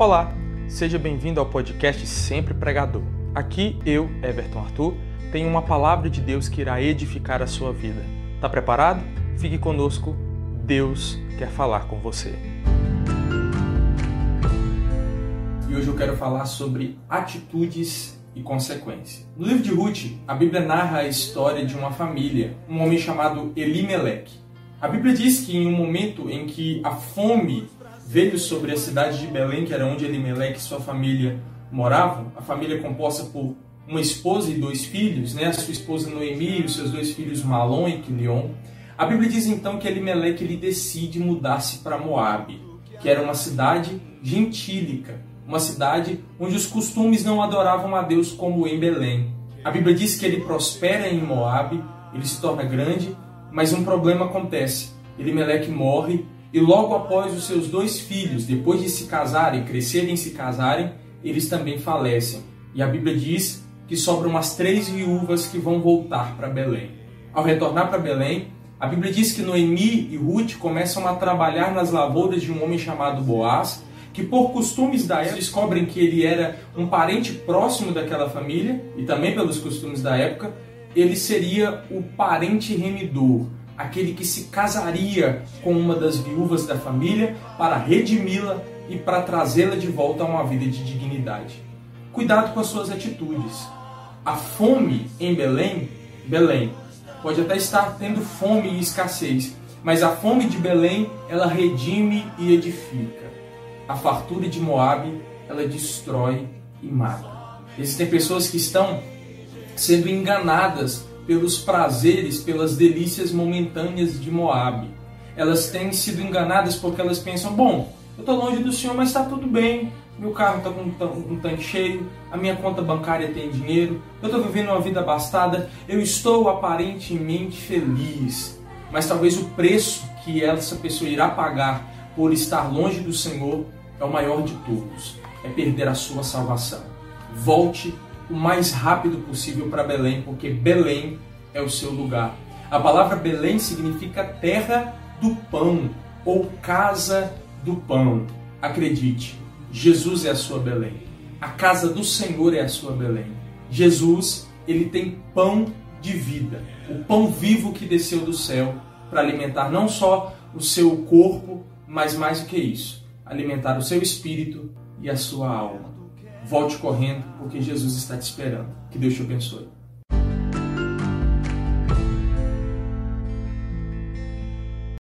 Olá, seja bem-vindo ao podcast Sempre Pregador. Aqui eu, Everton Arthur, tenho uma palavra de Deus que irá edificar a sua vida. Tá preparado? Fique conosco, Deus quer falar com você. E hoje eu quero falar sobre atitudes e consequência. No livro de Ruth, a Bíblia narra a história de uma família, um homem chamado Elimelech. A Bíblia diz que em um momento em que a fome veio sobre a cidade de Belém, que era onde Elimelech e sua família moravam, a família composta por uma esposa e dois filhos, né? a sua esposa Noemi e os seus dois filhos Malon e Quilion. A Bíblia diz então que Elimelech ele decide mudar-se para Moabe, que era uma cidade gentílica, uma cidade onde os costumes não adoravam a Deus como em Belém. A Bíblia diz que ele prospera em Moabe, ele se torna grande, mas um problema acontece. Elimelech morre e logo após os seus dois filhos, depois de se casarem, crescerem e se casarem, eles também falecem. E a Bíblia diz que sobram as três viúvas que vão voltar para Belém. Ao retornar para Belém, a Bíblia diz que Noemi e Ruth começam a trabalhar nas lavouras de um homem chamado Boaz, que por costumes da época descobrem que ele era um parente próximo daquela família e também pelos costumes da época, ele seria o parente remidor, aquele que se casaria com uma das viúvas da família para redimi-la e para trazê-la de volta a uma vida de dignidade. Cuidado com as suas atitudes. A fome em Belém, Belém, pode até estar tendo fome e escassez, mas a fome de Belém, ela redime e edifica a fartura de Moabe, ela destrói e mata. Existem pessoas que estão sendo enganadas pelos prazeres, pelas delícias momentâneas de Moabe. Elas têm sido enganadas porque elas pensam: bom, eu estou longe do Senhor, mas está tudo bem. Meu carro está com um tanque cheio, a minha conta bancária tem dinheiro, eu estou vivendo uma vida abastada, eu estou aparentemente feliz. Mas talvez o preço que essa pessoa irá pagar por estar longe do Senhor é o maior de todos, é perder a sua salvação. Volte o mais rápido possível para Belém, porque Belém é o seu lugar. A palavra Belém significa terra do pão ou casa do pão. Acredite, Jesus é a sua Belém. A casa do Senhor é a sua Belém. Jesus, ele tem pão de vida, o pão vivo que desceu do céu para alimentar não só o seu corpo, mas mais do que isso, alimentar o seu espírito e a sua alma. Volte correndo, porque Jesus está te esperando. Que Deus te abençoe.